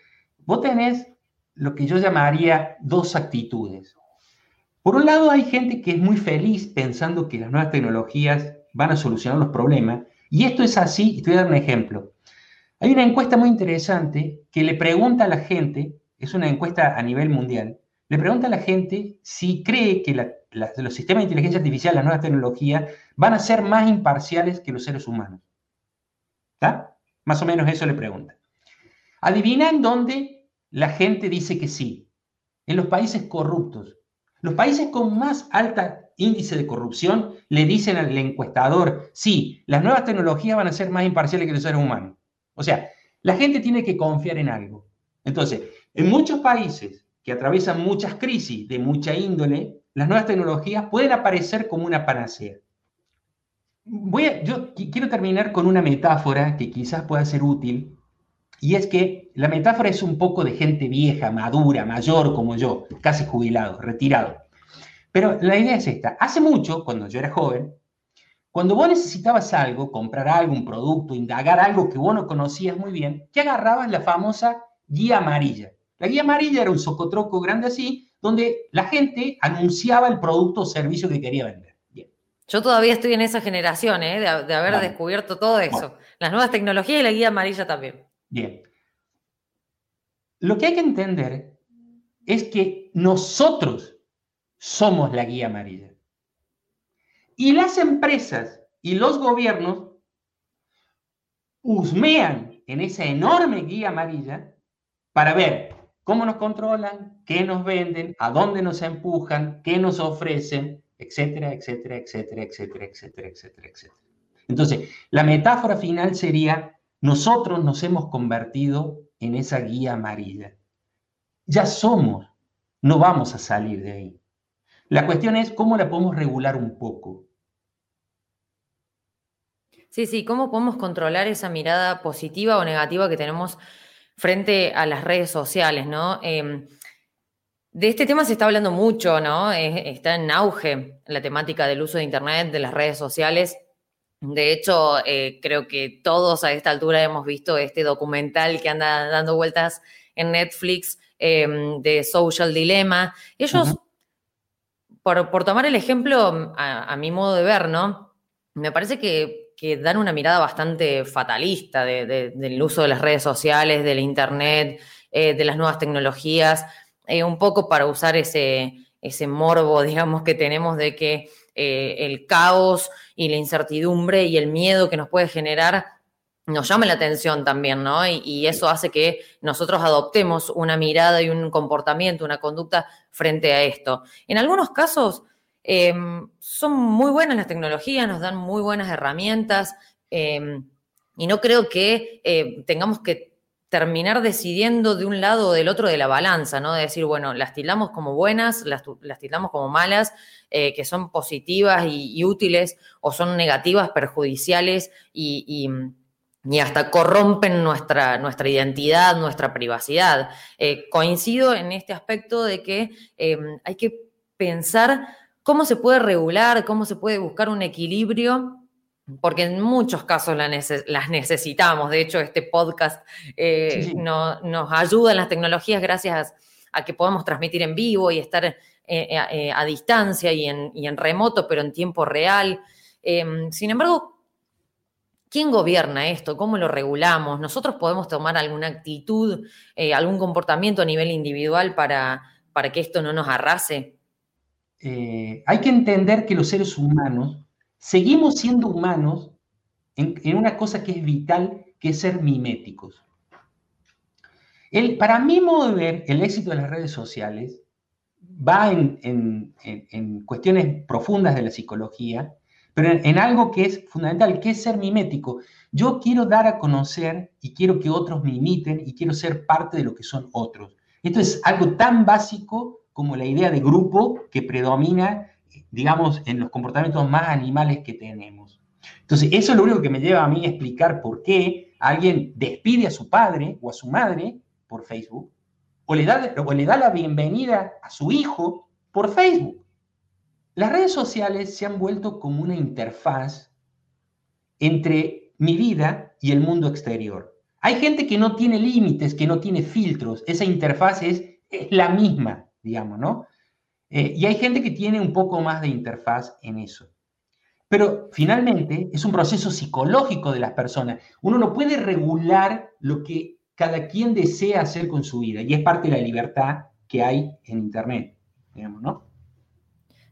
vos tenés lo que yo llamaría dos actitudes. Por un lado, hay gente que es muy feliz pensando que las nuevas tecnologías van a solucionar los problemas. Y esto es así, y te voy a dar un ejemplo. Hay una encuesta muy interesante que le pregunta a la gente, es una encuesta a nivel mundial, le pregunta a la gente si cree que los sistemas de inteligencia artificial, las nuevas tecnologías, van a ser más imparciales que los seres humanos. ¿Está? Más o menos eso le pregunta. Adivina en dónde la gente dice que sí. En los países corruptos. Los países con más alta índice de corrupción le dicen al encuestador, sí, las nuevas tecnologías van a ser más imparciales que los seres humanos. O sea, la gente tiene que confiar en algo. Entonces, en muchos países que atraviesan muchas crisis de mucha índole, las nuevas tecnologías pueden aparecer como una panacea. Voy a, yo quiero terminar con una metáfora que quizás pueda ser útil, y es que la metáfora es un poco de gente vieja, madura, mayor como yo, casi jubilado, retirado. Pero la idea es esta. Hace mucho, cuando yo era joven, cuando vos necesitabas algo, comprar algo, un producto, indagar algo que vos no conocías muy bien, ¿qué agarrabas la famosa guía amarilla. La guía amarilla era un socotroco grande así, donde la gente anunciaba el producto o servicio que quería vender. Bien. Yo todavía estoy en esa generación, ¿eh? de, haber descubierto todo eso. Las nuevas tecnologías y la guía amarilla también. Bien. Lo que hay que entender es que nosotros somos la guía amarilla. Y las empresas y los gobiernos husmean en esa enorme guía amarilla para ver cómo nos controlan, qué nos venden, a dónde nos empujan, qué nos ofrecen, etcétera, etcétera, etcétera, etcétera, etcétera, etcétera, etcétera. Entonces, la metáfora final sería, nosotros nos hemos convertido en esa guía amarilla. Ya somos, no vamos a salir de ahí. La cuestión es cómo la podemos regular un poco. Sí, sí, ¿cómo podemos controlar esa mirada positiva o negativa que tenemos frente a las redes sociales, ¿no? Em, de este tema se está hablando mucho, ¿no? está en auge la temática del uso de Internet, de las redes sociales. De hecho, eh, creo que todos a esta altura hemos visto este documental que anda dando vueltas en Netflix em, de Social Dilemma. Ellos, por, tomar el ejemplo, a, a mi modo de ver, ¿no? Me parece que que dan una mirada bastante fatalista del uso de las redes sociales, del Internet, eh, de las nuevas tecnologías, eh, un poco para usar ese, ese morbo, digamos, que tenemos de que eh, el caos y la incertidumbre y el miedo que nos puede generar nos llama la atención también, ¿no? y, eso hace que nosotros adoptemos una mirada y un comportamiento, una conducta frente a esto. En algunos casos Em, son muy buenas las tecnologías, nos dan muy buenas herramientas em, y no creo que eh, tengamos que terminar decidiendo de un lado o del otro de la balanza, ¿no? De decir, bueno, las tildamos como buenas, las, las tildamos como malas, eh, que son positivas y, útiles, o son negativas, perjudiciales y, hasta corrompen nuestra, nuestra identidad, nuestra privacidad. Eh, coincido en este aspecto de que em, hay que pensar ¿Cómo se puede regular? ¿Cómo se puede buscar un equilibrio? Porque en muchos casos las necesitamos. De hecho, este podcast eh, nos ayuda en las tecnologías gracias a que podemos transmitir en vivo y estar eh, eh, a distancia y en, remoto, pero en tiempo real. Em, sin embargo, ¿Quién gobierna esto? ¿Cómo lo regulamos? ¿Nosotros podemos tomar alguna actitud, algún comportamiento a nivel individual para, para que esto no nos arrase? Eh, hay que entender que los seres humanos seguimos siendo humanos en, una cosa que es vital, que es ser miméticos. Para mi modo de ver, el éxito de las redes sociales va en, cuestiones profundas de la psicología, pero en, algo que es fundamental, que es ser mimético. Yo quiero dar a conocer y quiero que otros me imiten y quiero ser parte de lo que son otros. Esto es algo tan básico como la idea de grupo que predomina, digamos, en los comportamientos más animales que tenemos. Entonces, eso es lo único que me lleva a mí a explicar por qué alguien despide a su padre o a su madre por Facebook, o le da, o le da la bienvenida a su hijo por Facebook. Las redes sociales se han vuelto como una interfaz entre mi vida y el mundo exterior. Hay gente que no tiene límites, que no tiene filtros. Esa interfaz es, es la misma digamos, ¿no? Eh, y hay gente que tiene un poco más de interfaz en eso. Pero finalmente es un proceso psicológico de las personas. Uno no puede regular lo que cada quien desea hacer con su vida y es parte de la libertad que hay en Internet, digamos, ¿no?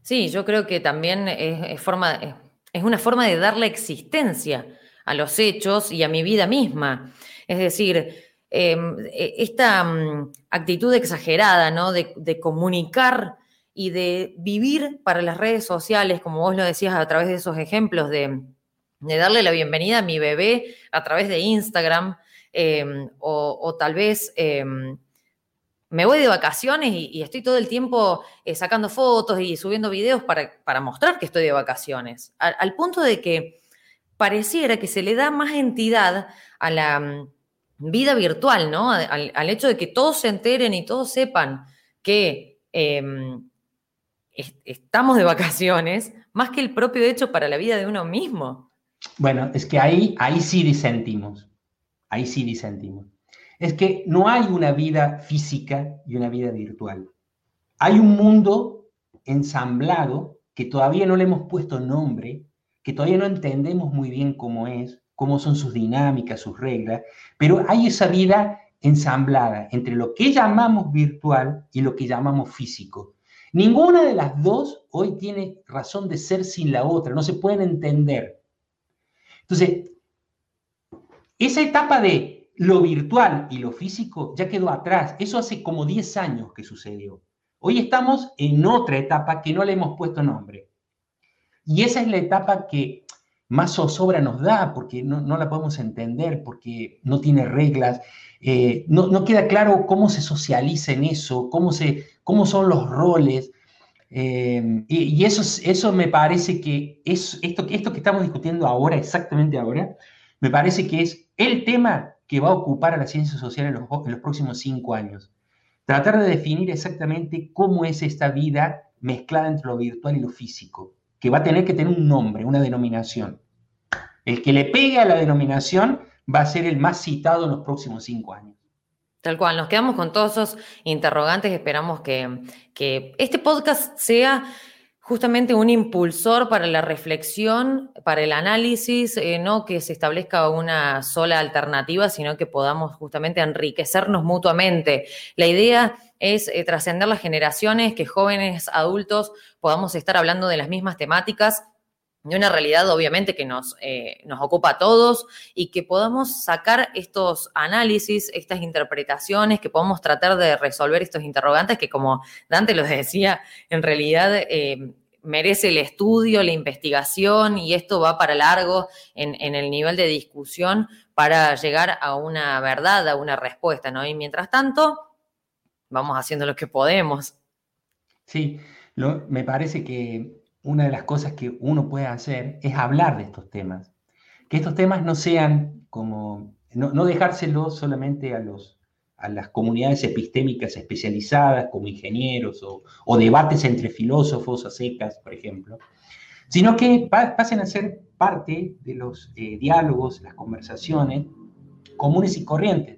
Sí, yo creo que también es, forma, es una forma de darle existencia a los hechos y a mi vida misma. Es decir, em, e, esta mm, actitud exagerada, ¿no? De, comunicar y de vivir para las redes sociales, como vos lo decías a través de esos ejemplos, de, darle la bienvenida a mi bebé a través de Instagram, em, o, tal vez em, me voy de vacaciones y, estoy todo el tiempo eh, sacando fotos y subiendo videos para, mostrar que estoy de vacaciones, al, punto de que pareciera que se le da más entidad a la mm, vida virtual, ¿no? Al, hecho de que todos se enteren y todos sepan que em, estamos de vacaciones, más que el propio hecho para la vida de uno mismo. Bueno, es que ahí, ahí sí disentimos, ahí sí disentimos es que no hay una vida física y una vida virtual. Hay un mundo ensamblado que todavía no le hemos puesto nombre, que todavía no entendemos muy bien cómo es, cómo son sus dinámicas, sus reglas, pero hay esa vida ensamblada entre lo que llamamos virtual y lo que llamamos físico. Ninguna de las dos hoy tiene razón de ser sin la otra, no se pueden entender. Entonces, esa etapa de lo virtual y lo físico ya quedó atrás. Eso hace como 10 años que sucedió. Hoy estamos en otra etapa que no le hemos puesto nombre. Y esa es la etapa que más zozobra nos da porque no, la podemos entender, porque no tiene reglas, eh, no, queda claro cómo se socializa en eso, cómo, se, cómo son los roles. Eh, y, eso, eso me parece que es, esto, esto que estamos discutiendo ahora, exactamente ahora, me parece que es el tema que va a ocupar a la ciencia social en los próximos cinco años. Tratar de definir exactamente cómo es esta vida mezclada entre lo virtual y lo físico, que va a tener que tener un nombre, una denominación. El que le pegue a la denominación va a ser el más citado en los próximos cinco años. Tal cual, nos quedamos con todos esos interrogantes. Esperamos que, que este podcast sea justamente un impulsor para la reflexión, para el análisis, eh, no que se establezca una sola alternativa, sino que podamos justamente enriquecernos mutuamente. La idea es eh, trascender las generaciones, que jóvenes, adultos podamos estar hablando de las mismas temáticas de una realidad obviamente que nos, eh, nos ocupa a todos y que podamos sacar estos análisis, estas interpretaciones, que podamos tratar de resolver estos interrogantes que como Dante los decía, en realidad eh, merece el estudio, la investigación y esto va para largo en, en, el nivel de discusión para llegar a una verdad, a una respuesta, ¿no? Y mientras tanto, vamos haciendo lo que podemos. Sí, me parece que una de las cosas que uno puede hacer es hablar de estos temas. Que estos temas no sean como, no, no dejárselos solamente a, los, a las comunidades epistémicas especializadas como ingenieros o, debates entre filósofos a secas, por ejemplo, sino que pasen a ser parte de los eh, diálogos, las conversaciones comunes y corrientes.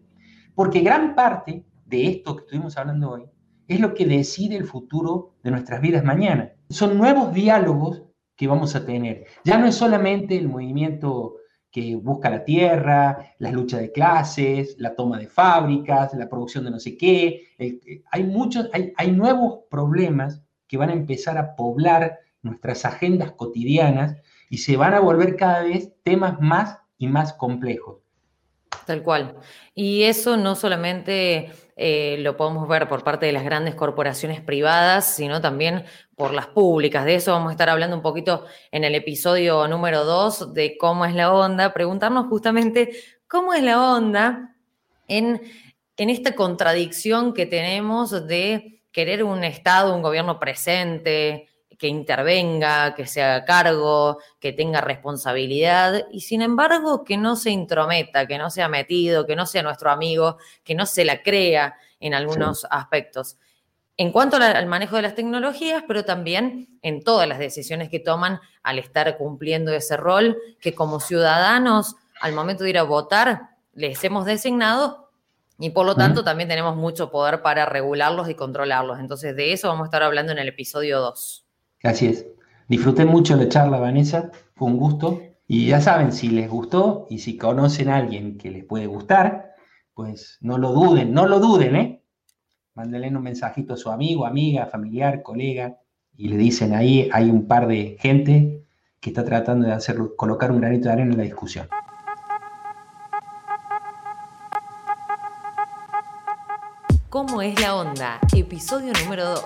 Porque gran parte de esto que estuvimos hablando hoy es lo que decide el futuro de nuestras vidas mañana. Son nuevos diálogos que vamos a tener. Ya no es solamente el movimiento que busca la tierra, las luchas de clases, la toma de fábricas, la producción de no sé qué. hay muchos, hay, hay nuevos problemas que van a empezar a poblar nuestras agendas cotidianas y se van a volver cada vez temas más y más complejos. Tal cual. Y eso no solamente eh, lo podemos ver por parte de las grandes corporaciones privadas, sino también por las públicas. De eso vamos a estar hablando un poquito en el episodio número 2 de cómo es la onda, preguntarnos justamente cómo es la onda en, en esta contradicción que tenemos de querer un Estado, un gobierno presente, que intervenga, que se haga cargo, que tenga responsabilidad y sin embargo que no se intrometa, que no sea metido, que no sea nuestro amigo, que no se la crea en algunos aspectos. En cuanto al manejo de las tecnologías, pero también en todas las decisiones que toman al estar cumpliendo ese rol que como ciudadanos al momento de ir a votar les hemos designado y por lo tanto también tenemos mucho poder para regularlos y controlarlos. Entonces de eso vamos a estar hablando en el episodio 2. Así es. Disfruté mucho la charla, Vanessa. fue un gusto. Y ya saben, si les gustó y si conocen a alguien que les puede gustar, pues no lo duden, no lo duden, ¿eh? Mándenle un mensajito a su amigo, amiga, familiar, colega, y le dicen ahí hay un par de gente que está tratando de hacer, colocar un granito de arena en la discusión. ¿Cómo es la onda? Episodio número 2.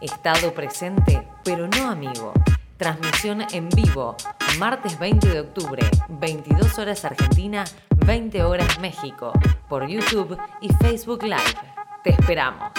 Estado presente, pero no amigo. Transmisión en vivo, martes 20 de octubre, 22 horas Argentina, 20 horas México, por YouTube y Facebook Live. Te esperamos.